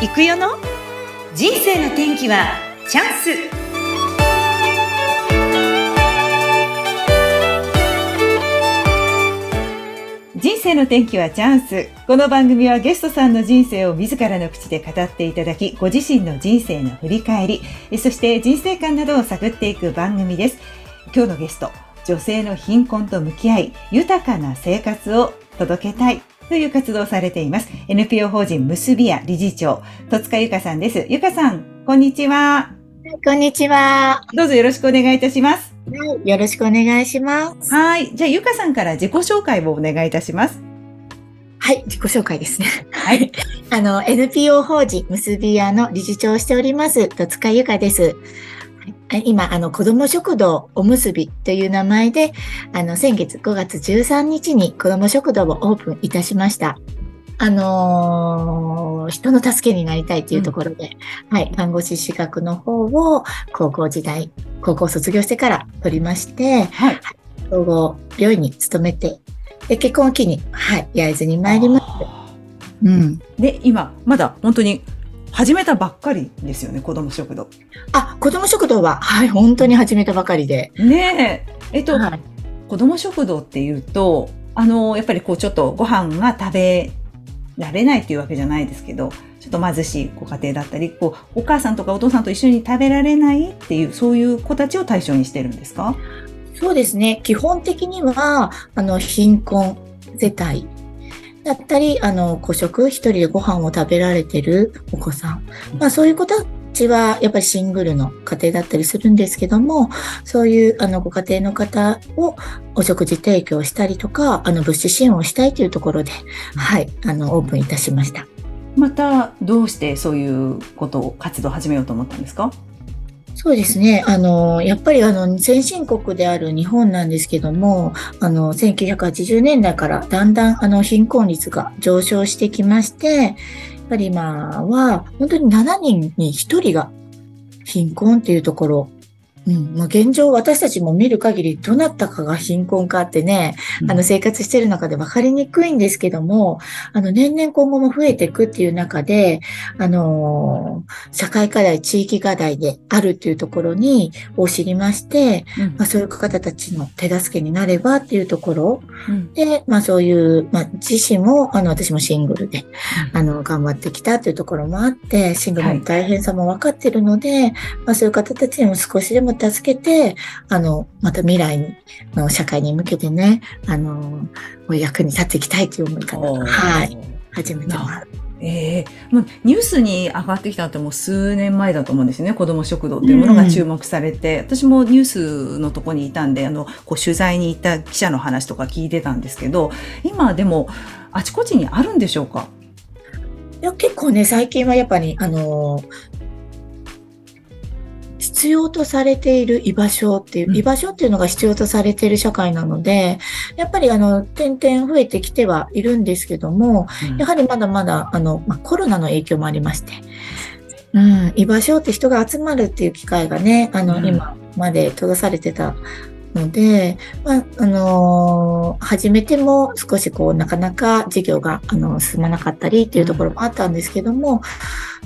行くよの？人生の天気はチャンス人生の天気はチャンス。この番組はゲストさんの人生を自らの口で語っていただき、ご自身の人生の振り返り、そして人生観などを探っていく番組です。今日のゲスト、女性の貧困と向き合い、豊かな生活を届けたいという活動をされています。NPO 法人結びや理事長、戸塚ゆかさんです。ゆかさん、こんにちは。こんにちは。どうぞよろしくお願いいたします。はい、よろしくお願いします。はい。じゃあ、ゆかさんから自己紹介をお願いいたします。はい、自己紹介ですね。はい。あの、NPO 法人結び屋の理事長をしております、戸塚ゆかです。今、あの、子供食堂おむすびという名前で、あの、先月5月13日に子供食堂をオープンいたしました。あのー、人の助けになりたいというところで、うん、はい、看護師資格の方を高校時代、高校卒業してから取りまして、はい、総合病院に勤めて、で、結婚を機に、はい、焼津に参ります。うん。で、今、まだ本当に始めたばっかりですよね、子供食堂。あ、子供食堂は、はい、本当に始めたばかりで。ねえ。えっと、はい、子供食堂っていうと、あの、やっぱりこうちょっとご飯が食べられないっていうわけじゃないですけど、ちょっと貧しいご家庭だったり、こう、お母さんとかお父さんと一緒に食べられないっていう、そういう子たちを対象にしてるんですか？そうですね。基本的には、あの、貧困世帯だったり、あの、孤食、一人でご飯を食べられてるお子さん。まあそういう子たちは、やっぱりシングルの家庭だったりするんですけども、そういう、あの、ご家庭の方をお食事提供したりとか、あの、物資支援をしたいというところで、はい、あの、オープンいたしました。また、どうしてそういうことを活動を始めようと思ったんですか？そうですね。あの、やっぱりあの、先進国である日本なんですけども、あの、1980年代からだんだんあの、貧困率が上昇してきまして、やっぱり今は、本当に7人に1人が貧困っていうところうん、まあ、現状私たちも見る限りどなたかが貧困かってね、あの生活してる中で分かりにくいんですけども、あの年々今後も増えていくっていう中で、あのー、社会課題、地域課題であるっていうところに、を知りまして、うん、まあ、そういう方たちの手助けになればっていうところ、うん、で、まあそういう、まあ自身も、あの私もシングルで、あの、頑張ってきたっていうところもあって、シングルの大変さも分かってるので、はい、まあそういう方たちにも少しでも助けて、あの、また未来に、の社会に向けてね、あの、役に立っていきたいという思いから、はい、始めてます。ええー、もうニュースに上がってきたってもう数年前だと思うんですよね。子ども食堂っていうものが注目されて、うん、私もニュースのとこにいたんで、あの、こう取材に行った記者の話とか聞いてたんですけど、今でもあちこちにあるんでしょうか？いや、結構ね、最近はやっぱり、あの、必要とされている居場所っていう、居場所っていうのが必要とされている社会なので、やっぱりあの、点々増えてきてはいるんですけども、やはりまだまだあの、まあ、コロナの影響もありまして、うん、居場所って人が集まるっていう機会がね、あの、今まで閉ざされてたので、まあ、あのー、始めても少しこう、なかなか事業が、あの、進まなかったりっていうところもあったんですけども、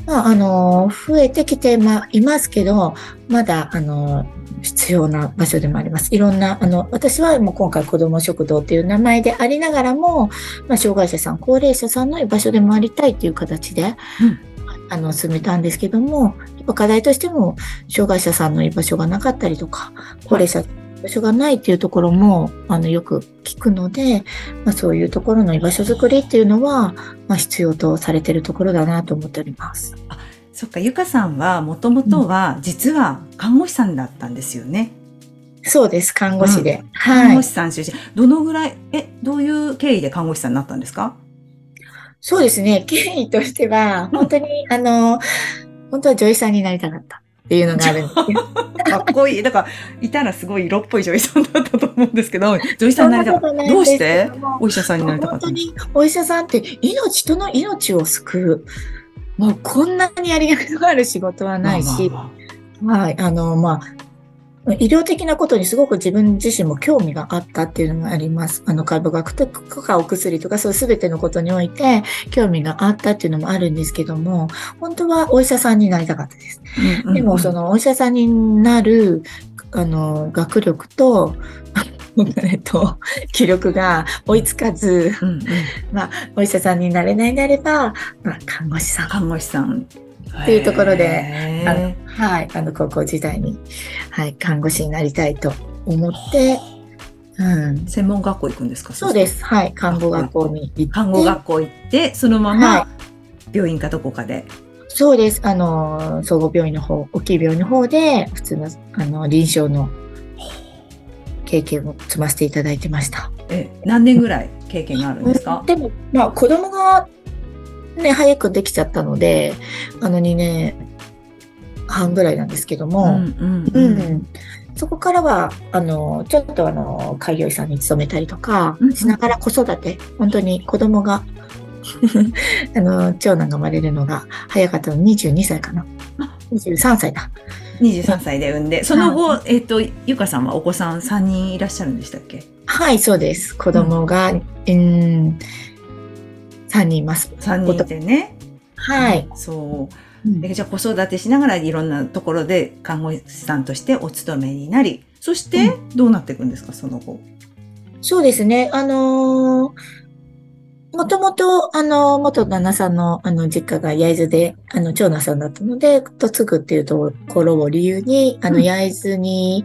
まあ、あのー、増えてきて、まあ、いますけど、まだ、あのー、必要な場所でもあります。いろんな、あの、私はもう今回子ども食堂っていう名前でありながらも、まあ、障害者さん、高齢者さんの居場所でもありたいっていう形で、うん、あの、進めたんですけども、やっぱ課題としても、障害者さんの居場所がなかったりとか、高齢者場所がないっていうところも、あの、よく聞くので、まあ、そういうところの居場所づくりっていうのは、まあ、必要とされてるところだなと思っております。あ、そっか、ゆかさんは、もともとは、実は看護師さんだったんですよね。うん、そうです、看護師で。うん、看護師さん出身。どのぐらい、え、どういう経緯で看護師さんになったんですか？そうですね、経緯としては、本当に、あの、本当は女医さんになりたかった。っていうのがあるんですよ。かっこいい。だから、いたらすごい色っぽい女医さんだったと思うんですけど、女医さんになりたかった。どうして？お医者さんになりたかった本当にお医者さんって命、人の命を救う。もうこんなにやりがいのある仕事はないし、まあ、まあ、あの、まあ、医療的なことにすごく自分自身も興味があったっていうのがあります。あの、解剖学とかお薬とかそういう全てのことにおいて興味があったっていうのもあるんですけども、本当はお医者さんになりたかったです。でも、そのお医者さんになる、あの、学力と、えっと、気力が追いつかず、うんうん、まあ、お医者さんになれないであれば、まあ、看護師さん。看護師さん。っていうところで、あのはい、あの高校時代に、はい、看護師になりたいと思って、うん、専門学校行くんですか？そうです。はい。看護学校に行って。看護学校行って、そのまま病院かどこかで。はい、そうです。あの、総合病院の方、大きい病院の方で、普通の、あの、臨床の経験を積ませていただいてました。え、何年ぐらい経験があるんですか、でも、まあ、子供がね、早くできちゃったので、あの2年半ぐらいなんですけども、うん、うんうん、そこからは、あの、ちょっとあの、開業医さんに勤めたりとか、しながら子育て、本当に子供が あの、長男が生まれるのが早かったの22歳かな。23歳だ。23歳で産んで、その後、はい、えっ、ー、と、ゆかさんはお子さん3人いらっしゃるんでしたっけ？はい、そうです。子供が、うん、うん3人います。3人でね。はい。そう。うん、じゃあ子育てしながらいろんなところで看護師さんとしてお勤めになり、そしてどうなっていくんですか、その後。そうですね。あのー、もともと、あの、元旦那さんの、あの、実家が焼津で、あの、長男さんだったので、嫁ぐっていうところを理由に、あの、焼津に、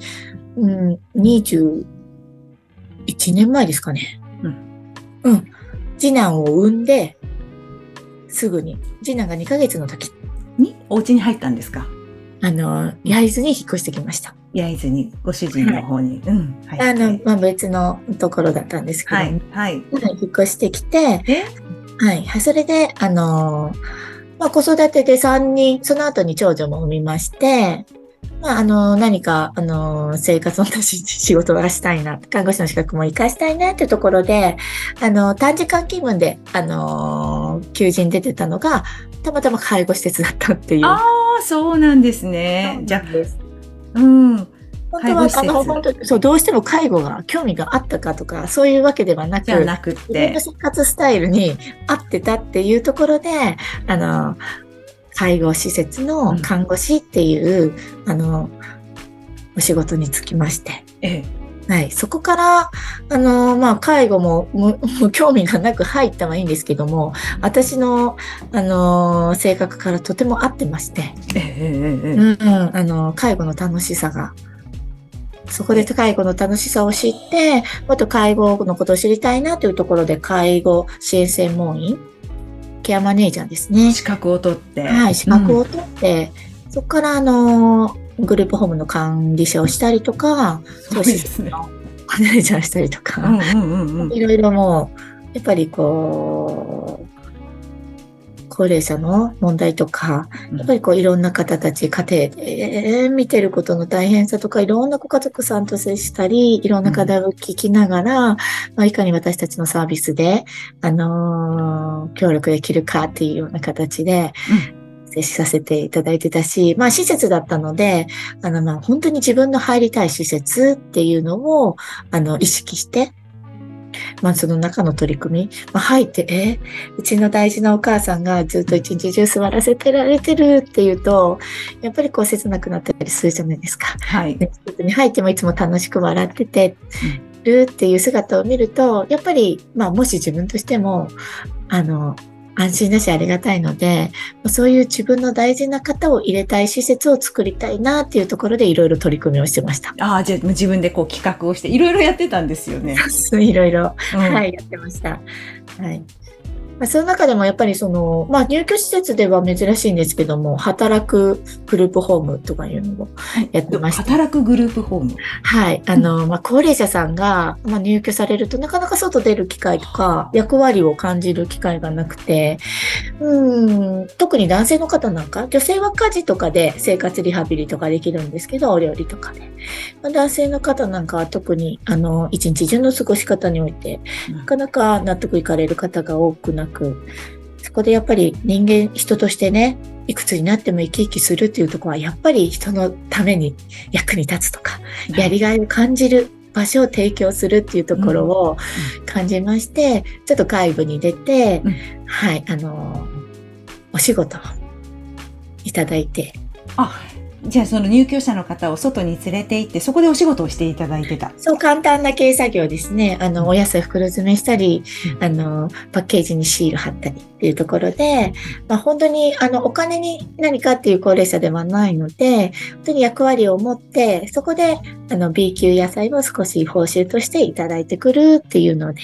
うん、21年前ですかね。うん。うん。次男を産んで、すぐに、次男が2ヶ月の時にお家に入ったんですか？あの、焼津に引っ越してきました。焼津に、ご主人の方に。はい、うん。はい、あの、まあ、別のところだったんですけど、はい。はい。引っ越してきて、はい。それで、あの、まあ、子育てで3人、その後に長女も産みまして、まあ、あの、何か、あの、生活のし仕事がしたいな、看護師の資格も活かしたいなってところで、あの、短時間勤務で、あの、求人出てたのが、たまたま介護施設だったっていう。ああ、そうなんですね。じゃあ、うん。本当は、あの、本当そう、どうしても介護が興味があったかとか、そういうわけではなく、なくて。生活スタイルに合ってたっていうところで、あの、介護施設の看護師っていう、うん、あの、お仕事に就きまして。ええ。はい。そこから、あの、まあ、介護も無 興味がなく入ったはいいんですけども、私の、あの、性格からとても合ってまして、ええうん、あの、介護の楽しさが、そこで介護の楽しさを知って、もっと介護のことを知りたいなというところで、介護支援専門員ケアマネージャーですね。資格を取って。はい、資格を取って、うん、そこからあの、グループホームの管理者をしたりとか、そうですね。マネージャーしたりとか、いろいろもう、やっぱりこう、高齢者の問題とか、やっぱりこういろんな方たち、家庭で見てることの大変さとか、いろんなご家族さんと接したり、いろんな課題を聞きながら、まあ、いかに私たちのサービスで、あのー、協力できるかっていうような形で、接しさせていただいてたし、まあ施設だったので、あのまあ本当に自分の入りたい施設っていうのを、あの意識して、まあその中の取り組み、まあ、入って、えうちの大事なお母さんがずっと一日中座らせてられてるっていうと、やっぱりこう切なくなったりするじゃないですか。はい。に入ってもいつも楽しく笑ってて、るっていう姿を見ると、やっぱり、まあもし自分としても、あの、安心だしありがたいので、そういう自分の大事な方を入れたい施設を作りたいなっていうところでいろいろ取り組みをしてました。ああ、じゃあ自分でこう企画をしていろいろやってたんですよね。いろいろ、うん、はい、やってました。はい。まあ、その中でもやっぱりその、まあ、入居施設では珍しいんですけども、働くグループホームとかいうのをやってました。働くグループホームはい。あの、まあ、高齢者さんが、まあ、入居されるとなかなか外出る機会とか、役割を感じる機会がなくて、うん、特に男性の方なんか、女性は家事とかで生活リハビリとかできるんですけど、お料理とかで。まあ、男性の方なんかは特に、あの、一日中の過ごし方において、なかなか納得いかれる方が多くなく、そこでやっぱり人間、人としてね、いくつになっても生き生きするっていうところは、やっぱり人のために役に立つとか、やりがいを感じる場所を提供するっていうところを感じまして、ちょっと外部に出て、うん。はい、あの、お仕事をいただいて、じゃあその入居者の方を外に連れて行って、そこでお仕事をしていただいてた。そう簡単な経営作業ですね。あの、お野菜袋詰めしたり、うんあの、パッケージにシール貼ったりっていうところで、まあ本当に、あの、お金に何かっていう高齢者ではないので、本当に役割を持って、そこで、あの、B 級野菜を少し報酬としていただいてくるっていうので、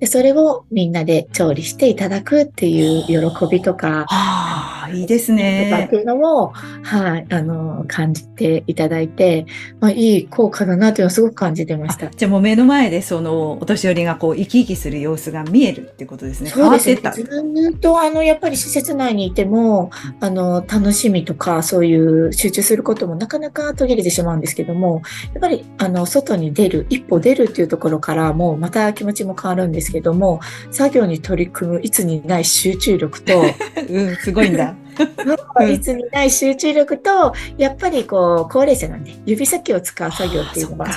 でそれをみんなで調理していただくっていう喜びとか、いいですとかっねて。いうのを、はい、あの、感じていただいて、まあ、いい効果だなというのをすごく感じてましたあ。じゃあもう目の前でそのお年寄りがこう生き生きする様子が見えるってことですね。変そうですね。ずっと、あの、やっぱり施設内にいても、あの、楽しみとか、そういう集中することもなかなか途切れてしまうんですけども、やっぱり、あの、外に出る、一歩出るっていうところから、もうまた気持ちも変わるんですけども、作業に取り組むいつにない集中力と、うん、すごいんだ。うん。いつにない集中力と、やっぱりこう、高齢者なんで、指先を使う作業っていうのは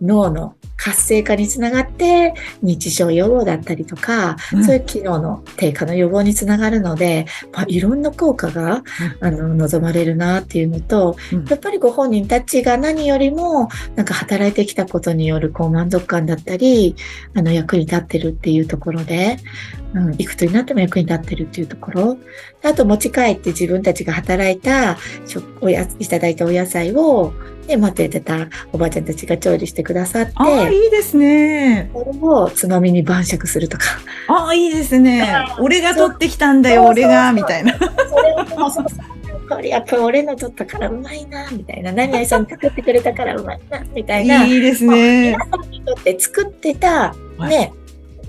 脳の活性化につながって、認知症予防だったりとか、うん。そういう機能の低下の予防につながるので、まあ、いろんな効果が、あの、望まれるなっていうのと、うん。やっぱりご本人たちが何よりも、なんか働いてきたことによるこう満足感だったり、あの、役に立ってるっていうところで、うん、いくつになっても役に立ってるっていうところ。あと持ち帰って自分たちが働いた食おやいただいたお野菜を、ね、待っててたおばあちゃんたちが調理してくださって、いいですね。それをつまみに晩酌するとか。ああ、いいですね。俺が取ってきたんだよ、俺が、みたいな。それをもうそうそうこれやっぱ俺の取ったからうまいな、みたいな。何々さん作ってくれたからうまいな、みたいな。いいですね皆。さんにとって作ってた、はい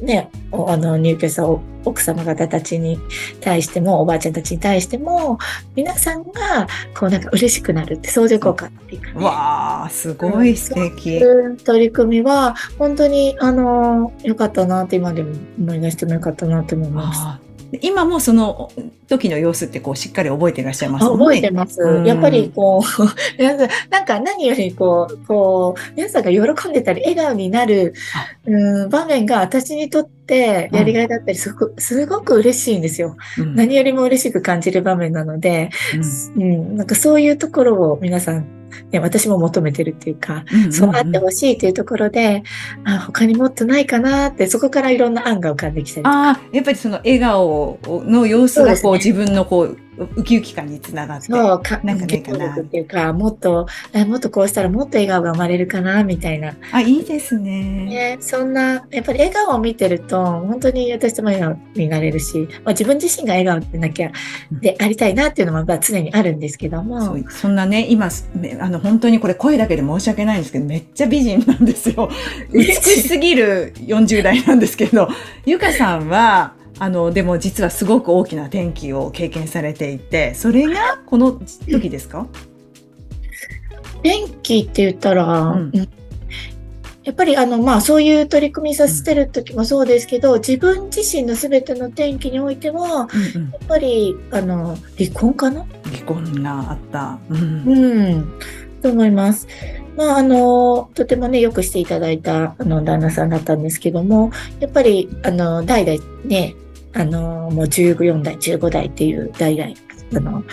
ね、あの入居者お奥様方たちに対しても、おばあちゃんたちに対しても、皆さんが、こうなんか嬉しくなるって相乗効果っていうかね。わあ、すごい素敵。うん取り組みは、本当に、あの、良かったなって今でも思い出しても良かったなって思います。今もその時の様子ってこうしっかり覚えていらっしゃいますね。覚えてますうん。やっぱりこう、皆さん、なんか何よりこう、こう、皆さんが喜んでたり、笑顔になる、うん、場面が私にとってやりがいだったり、すごく、すごく嬉しいんですよ。うん何よりも嬉しく感じる場面なので、うん、なんかそういうところを皆さん、ね、私も求めてるっていうか、うんうんそうあってほしいというところで、あ、他にもっとないかなって、そこからいろんな案が浮かんできたりとか。ああ、やっぱりその笑顔の様子がこうそうです自分のこうウキウキ感につながって。そう、か、なんかないかなっていうか、もっと、えもっとこうしたらもっと笑顔が生まれるかな、みたいな。あ、いいですね。ね、そんな、やっぱり笑顔を見てると、本当に私も笑顔になれるし、まあ、自分自身が笑顔でなきゃ、でありたいなっていうのもまあ常にあるんですけどそもう、そんなね、今、めあの、本当にこれ声だけで申し訳ないんですけど、めっちゃ美人なんですよ。美しすぎる40代なんですけど、ゆかさんは、あの、でも実はすごく大きな転機を経験されていて、それがこの時ですか？元気って言ったら、うん。うん。やっぱりあの、まあそういう取り組みさせてる時もそうですけど、自分自身の全ての転機においては、うんうん。やっぱり、あの、離婚かな？離婚があった。うん。うん、と思います。まあ、あの、とてもね、よくしていただいた、あの、旦那さんだったんですけども、やっぱり、あの、代々ね、あの、もう14代、15代っていう代々、あの、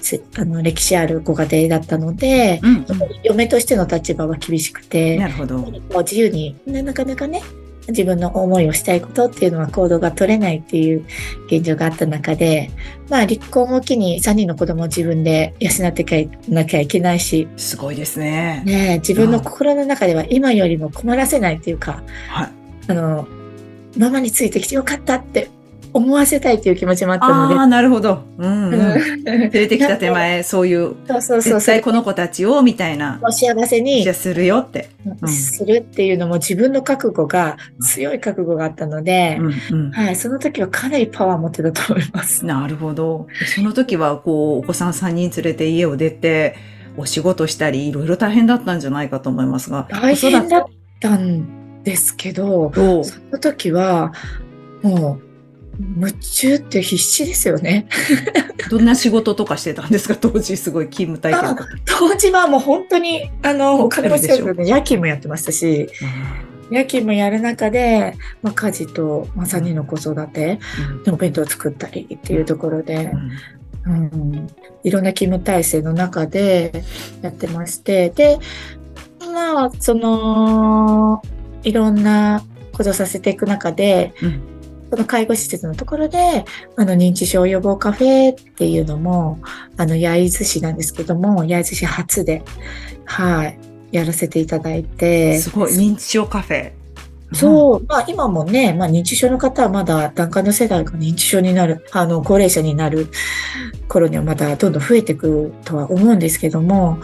せあの歴史あるご家庭だったので、うん嫁としての立場は厳しくて、なるほど。もう自由にななかなかね、自分の思いをしたいことっていうのは行動が取れないっていう現状があった中で、まあ離婚を機に3人の子供を自分で養っていかなきゃいけないし、すごいですね。ねえ、自分の心の中では今よりも困らせないっていうか、はい。あの、ママについてきてよかったって思わせたいっていう気持ちもあったのでああ、なるほど。うん、うん。うん連れてきた手前、そういう、そうそうそう、絶対この子たちを、みたいな、お幸せにじゃあするよって。うんするっていうのも自分の覚悟が、強い覚悟があったので、うんうんはい、その時はかなりパワー持ってたと思います。なるほど。その時は、こう、お子さん3人連れて家を出て、お仕事したり、いろいろ大変だったんじゃないかと思いますが。大変だったんですけど、その時は、もう、夢中って必死ですよね。どんな仕事とかしてたんですか？当時すごい勤務体験。当時はもう本当に、あの、お金持ちだけどね、夜勤もやってましたし、夜勤もやる中で、まあ、家事と、まあ、3人の子育て、うん、お弁当を作ったりっていうところで、うん、うん、いろんな勤務体制の中でやってまして、で、まあ、その、いろんなことさせていく中で、うんその介護施設のところで、あの、認知症予防カフェっていうのも、あの、焼津市なんですけども、焼津市初で、はい、やらせていただいて。すごい、認知症カフェ。そう、まあ今もね、まあ認知症の方はまだ段階の世代が認知症になる、あの、高齢者になる頃にはまだどんどん増えていくとは思うんですけども、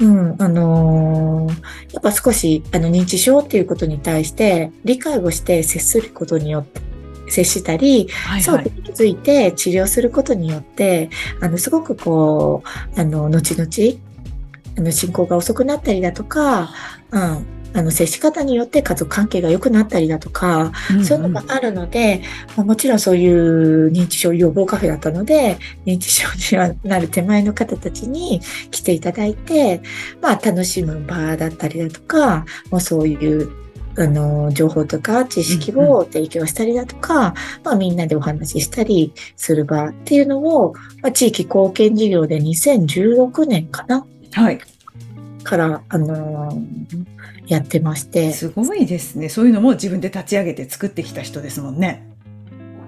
うん、あのー、やっぱ少し、あの、認知症っていうことに対して理解をして接することによって、接したり、はいはい、そう気づいて治療することによって、あの、すごくこう、あの、後々、あの、進行が遅くなったりだとか、うん、あの、接し方によって家族関係が良くなったりだとか、うんうん、そういうのがあるので、まあ、もちろんそういう認知症予防カフェだったので、認知症になる手前の方たちに来ていただいて、まあ、楽しむ場だったりだとか、もうそういうあの、情報とか知識を提供したりだとか、まあみんなでお話ししたりする場っていうのを、まあ、地域貢献事業で2016年かなはい。から、あのー、やってまして。すごいですね。そういうのも自分で立ち上げて作ってきた人ですもんね。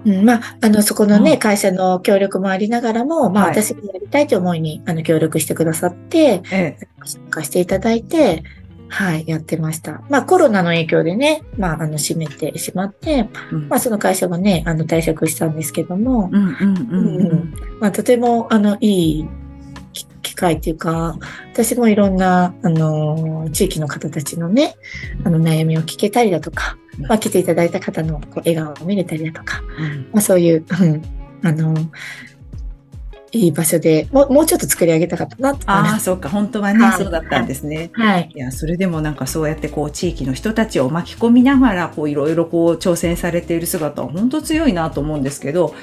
うん、まあ、あの、そこのね、会社の協力もありながらも、まあ、私がやりたいという思いに、あの、協力してくださって、ええ、参加していただいて、はい、やってました。まあコロナの影響でね、まああの閉めてしまって、うん、まあその会社もね、あの退職したんですけども、まあとてもあのいい機会っていうか、私もいろんな、あの、地域の方たちのね、あの悩みを聞けたりだとか、まあ来ていただいた方のこう笑顔を見れたりだとか、うん、まあそういう、うん、あの、いい場所でもうもうちょっと作り上げたかったなああ、そうか、本当はね、はい、そうだったんですね。はい。いや、それでもなんかそうやってこう、地域の人たちを巻き込みながら、こう、いろいろこう、挑戦されている姿は本当強いなと思うんですけど、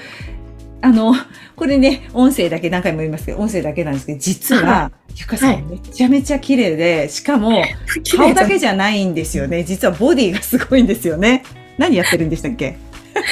あの、これね、音声だけ何回も言いますけど、音声だけなんですけど、実は、ゆかさんめちゃめちゃ綺麗で、しかも、顔だけじゃないんですよね。実はボディがすごいんですよね。何やってるんでしたっけ？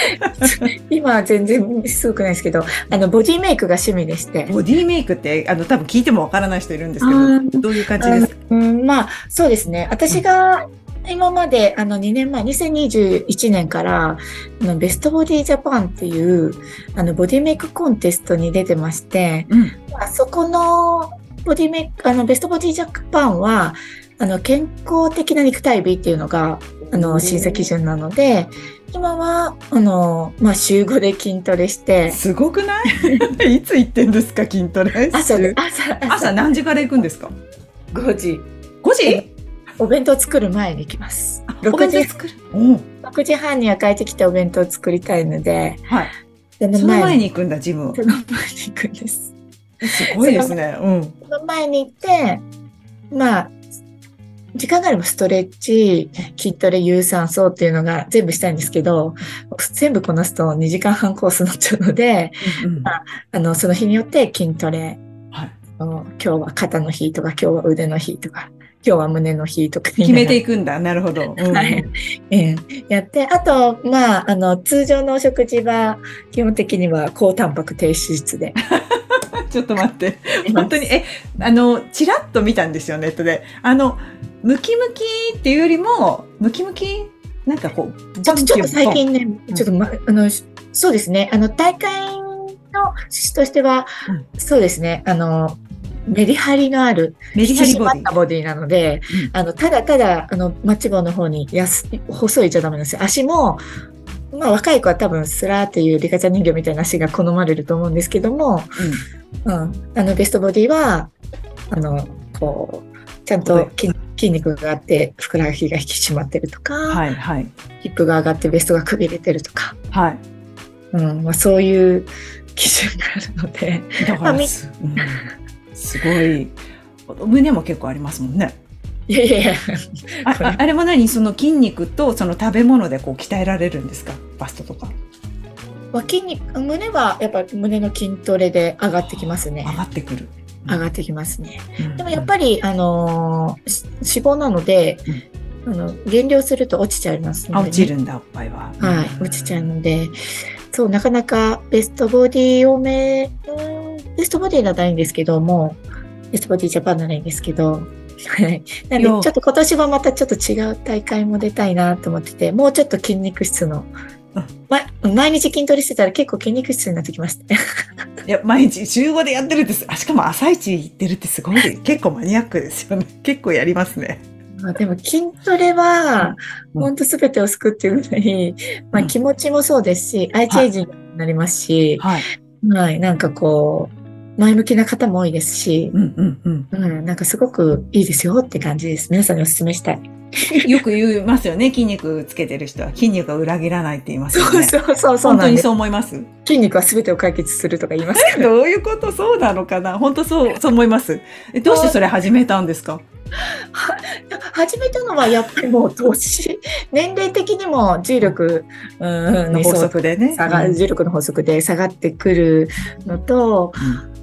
今は全然すごくないですけど、あの、ボディメイクが趣味でして。ボディメイクって、あの、多分聞いてもわからない人いるんですけど、どういう感じですか？うん、まあ、そうですね。私が、今まで、あの、2年前、2021年から、あの、ベストボディジャパンっていう、あの、ボディメイクコンテストに出てまして、うん、まあ、そこの、ボディメイク、あの、ベストボディジャパンは、あの、健康的な肉体美っていうのが、あの、審査基準なので、今は、あの、まあ、週5で筋トレして。すごくない？いつ行ってんですか、筋トレ？朝、朝、朝何時から行くんですか ?5 時。5時？お弁当作る前に行きます。6時？作る。6時半には帰ってきてお弁当作りたいので。はい。その前に行くんだ、ジム。その前に行くんです。すごいですね。うん。その前に行って、まあ、時間があればストレッチ、筋トレ、有酸素っていうのが全部したいんですけど、全部こなすと2時間半コースになっちゃうので、うんうん、まあ、あの、その日によって筋トレ、はい、今日は肩の日とか、今日は腕の日とか、今日は胸の日とか決めていくんだ。なるほど。うん、はい。えー、やって、あと、まあ、あの、通常のお食事は、基本的には高タンパク低脂質で。ちょっと待って。本当に、え、あの、ちらっと見たんですよ、ネットで。あの、ムキムキっていうよりも、ムキムキなんかこう、ちょっと、ちょっと最近ね、ちょっと、ま、あの、そうですね、あの、大会の趣旨としては、うん、そうですね、あの、メリハリのある、メリハリボディ。ボディなので、うん、あの、ただただ、あの、マッチ棒の方にやす、細いじゃダメなんですよ。足も、まあ、若い子は多分、スラーというリカちゃん人形みたいな足が好まれると思うんですけども、うん、うん、あの、ベストボディは、あの、こう、ちゃんと筋筋肉があってふくらはぎが引き締まってるとか、はいはい、ヒップが上がってベストがくびれてるとか、はい。うん。まあ、そういう基準があるので。だから、まあ、す, うん、すごい胸も結構ありますもんね。いやいやいや。ああれも何？その筋肉とその食べ物でこう鍛えられるんですか？バストとか。まあ、筋肉、胸はやっぱ胸の筋トレで上がってきますね。上がってくる。上がってきますね。うん。でもやっぱり、あのーし脂肪なので、あの減量すると落ちちゃいますのあ、で、落ちるんだ、おっぱいは。はい、落ちちゃうので、そう、なかなかベストボディ多め、うんベストボディならないんですけども、ベストボディジャパンならいいんですけど、はい。なんで、ちょっと今年はまたちょっと違う大会も出たいなと思ってて、もうちょっと筋肉質のうん、ま、毎日筋トレしてたら結構筋肉質になってきましたね。いや、毎日週5でやってるってす、あ、しかも朝一行ってるってすごい、結構マニアックですよね。結構やりますね。まあでも筋トレは、うん本当すべてを救うっていうぐらい、まあうん気持ちもそうですし、アイチエイジになりますし、はい。はい、なんかこう、前向きな方も多いですし、うんうんうん。うん、なんかすごくいいですよって感じです。皆さんにお勧めしたい。よく言いますよね。筋肉つけてる人は筋肉が裏切らないって言いますよね。そうそうそうそう本当に。そう思います。筋肉はすべてを解決するとか言いますけど。どういうこと？そうなのかな？本当そう、そう思います。えどうしてそれ始めたんですか？は 始めたのはやっぱりもう年、年齢的にも重力、うん、の法則でね。重力の法則で下がってくるのと、うん、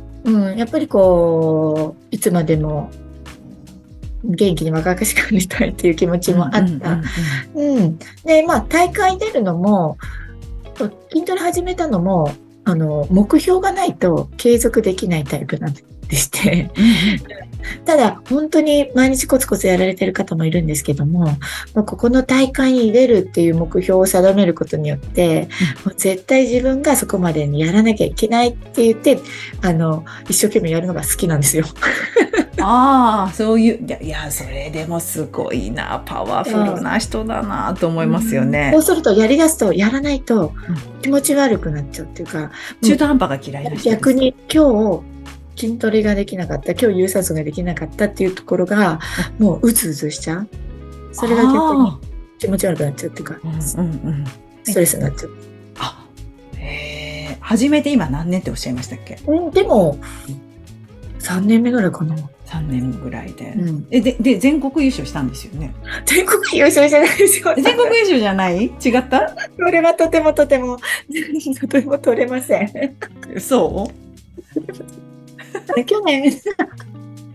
やっぱりこう、いつまでも元気に若々しくありたいっていう気持ちもあった。うんうんうんうん。で、まあ、大会出るのも、筋トレ始めたのも、あの、目標がないと継続できないタイプなんでして、ただ、本当に毎日コツコツやられてる方もいるんですけども、もうここの大会に出るっていう目標を定めることによって、もう絶対自分がそこまでにやらなきゃいけないって言って、あの、一生懸命やるのが好きなんですよ。ああ、そういう、いや、それでもすごいな、パワフルな人だなと思いますよねそう。すると、やり出すと、やらないとうん気持ち悪くなっちゃうっていうか、中途半端が嫌いな人です。逆に今日筋トレができなかった今日有酸素ができなかったっていうところがもううずうずしちゃう。それが逆にあ気持ち悪くなっちゃうっていうかーうんうんうん。ストレスになっちゃう、あ、へえ。初めて今何年っておっしゃいましたっけ？うん、でも3年目ぐらいかな、?3 年ぐらいで。うん、え、で、で、全国優勝したんですよね？全国優勝じゃないですよ。全国優勝じゃない？違った？それはとてもとても。とても取れません。そ去年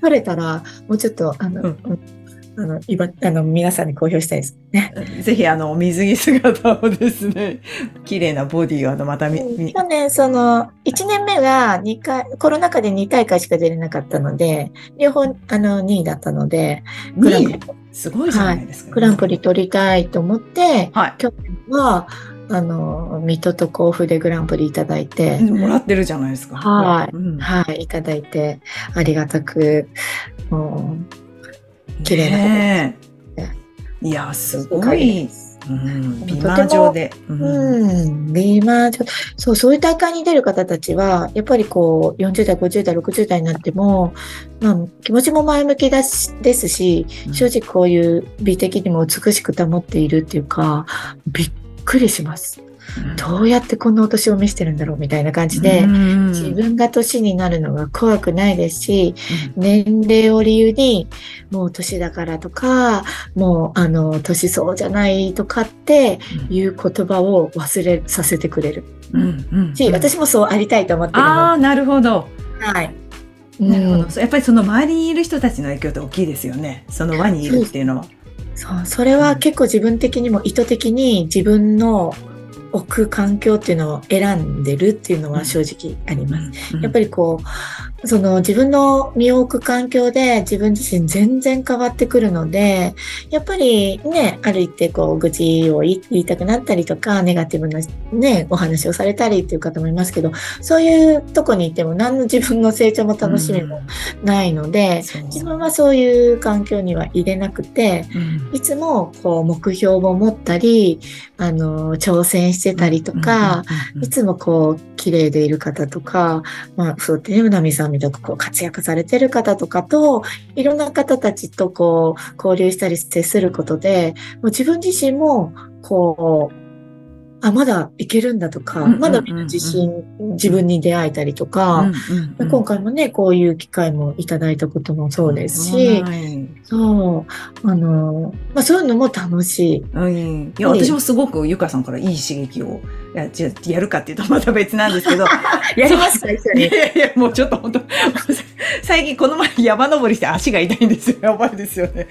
取れたらもうちょっとあの、うん。うんあの今あの皆さんに公表したいですね。う ぜひ、あの、水着姿をですね、綺麗なボディを、あの、またみ、み去年、その、1年目が2回、コロナ禍で2大会しか出れなかったので、両方、あの、2位だったので、グランプリに、すごいじゃないですか、グランプリ取りたいと思って、はい。去年は、あの、水戸と甲府でグランプリいただいて、もらってるじゃないですか。はい。うん。はい、いただいて、ありがたく、も綺麗なねえ。えいや、すう、ごいうん、とても美魔女で。うん。うん、ビーマそう、そういう大会に出る方たちは、やっぱりこう、40代、50代、60代になっても、まあ、気持ちも前向きだしですし、正直こういう美的にも美しく保っているっていうか、びっくりします。どうやってこんなお年を召してるんだろうみたいな感じで、うん自分が年になるのが怖くないですし、年齢を理由に、もう年だからとか、もう、あの、年そうじゃないとかっていう言葉を忘れさせてくれるうんうんし、私もそうありたいと思ってるのああ、なるほど。で。はい。なるほど。やっぱりその周りにいる人たちの影響って大きいですよね。その輪にいるっていうのは。そう、それは結構自分的にも意図的に自分の置く環境っていうのを選んでるっていうのは正直あります。やっぱり、りこう、その自分の身を置く環境で自分自身全然変わってくるので、やっぱりね、歩いてこう愚痴を言いたくなったりとか、ネガティブなね、お話をされたりっていう方もいますけど、そういうとこにいても何の自分の成長も楽しみもないので、そう自分はそういう環境には入れなくて、うん。いつもこう目標を持ったり、あの、挑戦してたりとか、、うんいつもこう、綺麗でいる方とか、まあ、そうやってね、うなみさんみたくこう活躍されてる方とかと、いろんな方たちとこう、交流したり接することで、もう自分自身も、こう、あ、まだいけるんだとか、まだ自信、自分に出会えたりとか、今回もね、こういう機会もいただいたこともそうですし、そう、あの、まあそういうのも楽しい。うん、いや、私もすごくゆかさんからいい刺激を、いや、じゃやるかっていうとまた別なんですけど。やりますか一緒に。いやいや、もうちょっと本当 最近この前山登りして足が痛いんですよ。やばいですよね。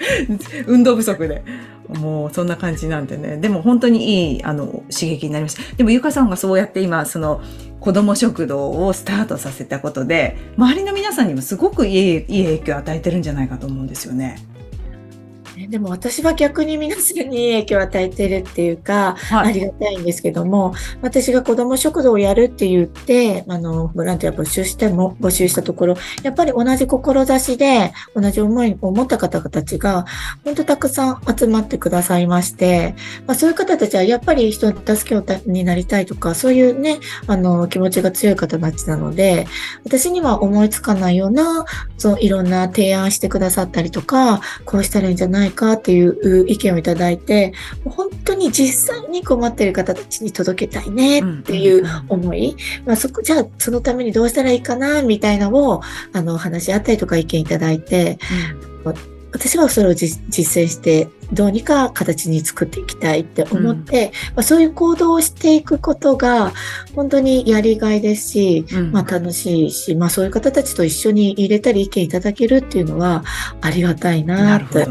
運動不足で。もうそんな感じなんでね。でも本当にいい、あの、刺激になりました。でもゆかさんがそうやって今、その、子供食堂をスタートさせたことで、周りの皆さんにもすごくいいいい影響を与えてるんじゃないかと思うんですよね。でも私は逆に皆さんに影響を与えてるっていうか、はい、ありがたいんですけども、私が子ども食堂をやるって言って、あの、ボランティア募集しても、募集したところ、やっぱり同じ志で、同じ思いを持った方々たちが、本当たくさん集まってくださいまして、まあ、そういう方たちはやっぱり人の助けをになりたいとか、そういうね、あの、気持ちが強い方たちなので、私には思いつかないような、そう、いろんな提案してくださったりとか、こうしたらいいんじゃないないかっていう意見をいただいて、本当に実際に困っている方たちに届けたいねっていう思い、まあ、そこ、じゃあそのためにどうしたらいいかなみたいなのを、あの、話し合ったりとか意見いただいて、うん、私はそれを実践して、どうにか形に作っていきたいって思って、うん、まあ、そういう行動をしていくことが、本当にやりがいですし、うん、まあ楽しいし、まあそういう方たちと一緒に入れたり意見いただけるっていうのはありがたいなって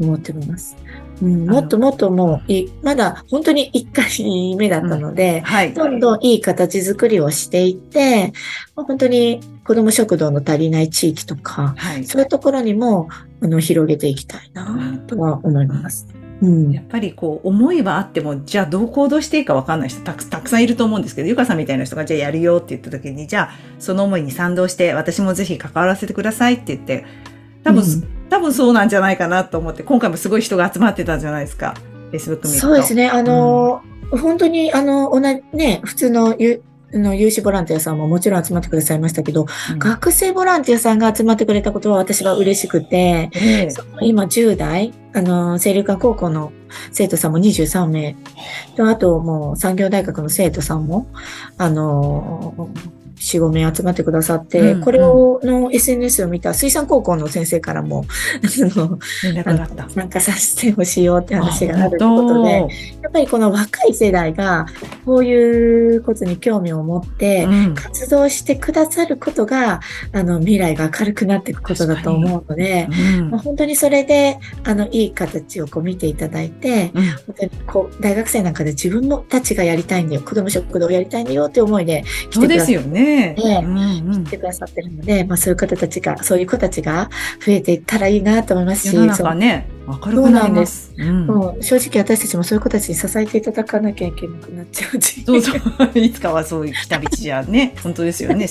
思っております。うん、もっともっともうい、まだ本当に1回目だったので、うんはい、どんどんいい形作りをしていって、本当に子ども食堂の足りない地域とか、はい、そういうところにもあの広げていきたいなとは思います。うん、やっぱりこう思いはあってもじゃあどう行動していいか分かんない人たくたくさんいると思うんですけどゆかさんみたいな人がじゃあやるよって言った時にじゃあその思いに賛同して私もぜひ関わらせてくださいって言って多分、うん多分そうなんじゃないかなと思って、今回もすごい人が集まってたじゃないですか。Facebook。そうですね。あの、うん、本当に、あの、同じ、ね、普通のゆの有志ボランティアさんももちろん集まってくださいましたけど、うん、学生ボランティアさんが集まってくれたことは私は嬉しくて、えー、今10代、あの、清流館高校の生徒さんも23名、とあともう産業大学の生徒さんも、あの、4、5名集まってくださって、うんうん、これをの SNS を見た水産高校の先生からも、あの、参加させてほしいよって話があるということで、やっぱりこの若い世代が、こういうことに興味を持って、活動してくださることが、うん、あの、未来が明るくなっていくことだと思うので、うん、まあ、本当にそれで、あの、いい形をこう見ていただいて、うん、本当にこう、大学生なんかで自分のたちがやりたいんだよ、子供食堂をやりたいんだよって思いで来てくださそうですよね。ね、来てくださってるので、まあ、そういう方たちが、そういう子たちが増えていったらいいなと思いますし、世の中ね、明るくなります。うん、もう正直私たちもそういう子たちに支えていただかなきゃいけなくなっちゃうし。そうそう。いつかはそういう来た道じゃね、本当ですよね。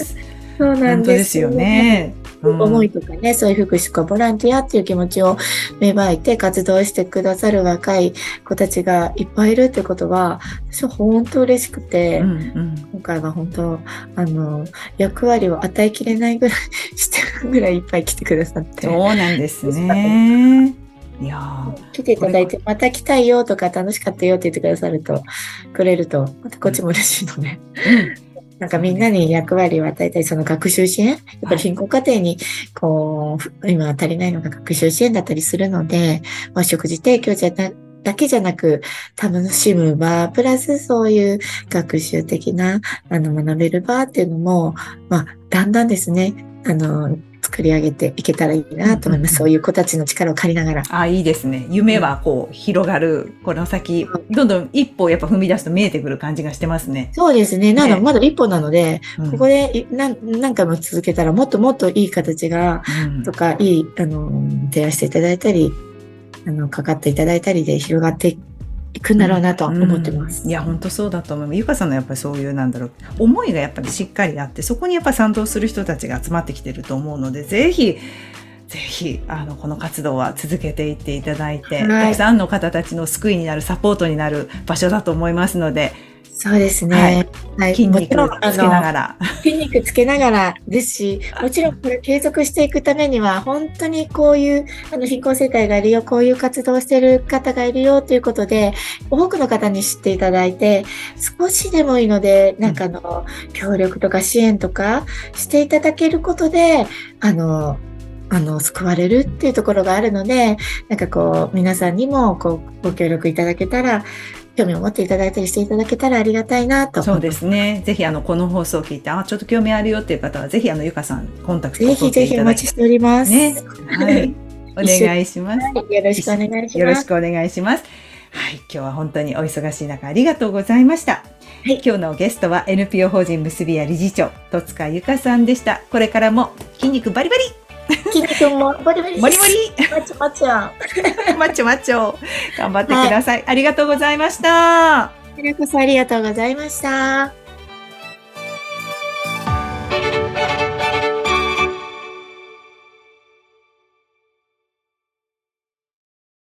そうなんですよね。うん、思いとかね、そういう福祉かボランティアっていう気持ちを芽生えて活動してくださる若い子たちがいっぱいいるってことは、私は本当嬉しくて、うんうん、今回は本当、あの、役割を与えきれないぐらいしてるぐらいいっぱい来てくださって。そうなんですね。いや来ていただいて、また来たいよとか楽しかったよって言ってくださると、くれると、またこっちも嬉しいので、うんなんかみんなに役割を与えたり、その学習支援、やっぱり貧困家庭に、こう、今足りないのが学習支援だったりするので、まあ、食事提供じゃなだけじゃなく、楽しむ場、プラスそういう学習的な、あの、学べる場っていうのも、まあ、だんだんですね、あの、作り上げていけたらいいなと思います。うんうん、そういう子たちの力を借りながら。あ、いいですね。夢はこう、広がる。この先、どんどん一歩やっぱ踏み出すと見えてくる感じがしてますね。そうですね。なの、まだ一歩なので、うん、ここで何何回も続けたらもっともっといい形が、うん、とか、いい、あの、提案していただいたり、あの、かかっていただいたりで広がっていくんだろうなと思ってます。うん、いや、本当そうだと思います。ゆかさんのやっぱりそういう、なんだろう、思いがやっぱりしっかりあって、そこにやっぱり賛同する人たちが集まってきてると思うので、ぜひ、ぜひ、あの、この活動は続けていっていただいて、はい、たくさんの方たちの救いになる、サポートになる場所だと思いますので、そうですね。はい。筋肉つけながら。筋肉つけながらですし、もちろんこれ継続していくためには、本当にこういう、あの、貧困世帯がいるよ、こういう活動をしている方がいるよということで、多くの方に知っていただいて、少しでもいいので、なんかあの、協力とか支援とかしていただけることで、あの、あの、救われるっていうところがあるので、なんかこう、皆さんにも、こう、ご協力いただけたら、興味を持っていただいたりしていただけたらありがたいなと。そうですね。ぜひあのこの放送を聞いて、あちょっと興味あるよっていう方はぜひあのゆかさんコンタクトを取っていただいて。ぜひぜひお待ちしております。ね。はい。お願いします、よろしくお願いします。よろしくお願いします。はい、今日は本当にお忙しい中ありがとうございました。はい、今日のゲストは NPO 法人結びや理事長戸塚ゆかさんでした。これからも筋肉バリバリ筋肉もバリバリバリバリマッチョマッチョマッチョマッチョ。頑張ってください、はい、ありがとうございました。こちらこそありがとうございました。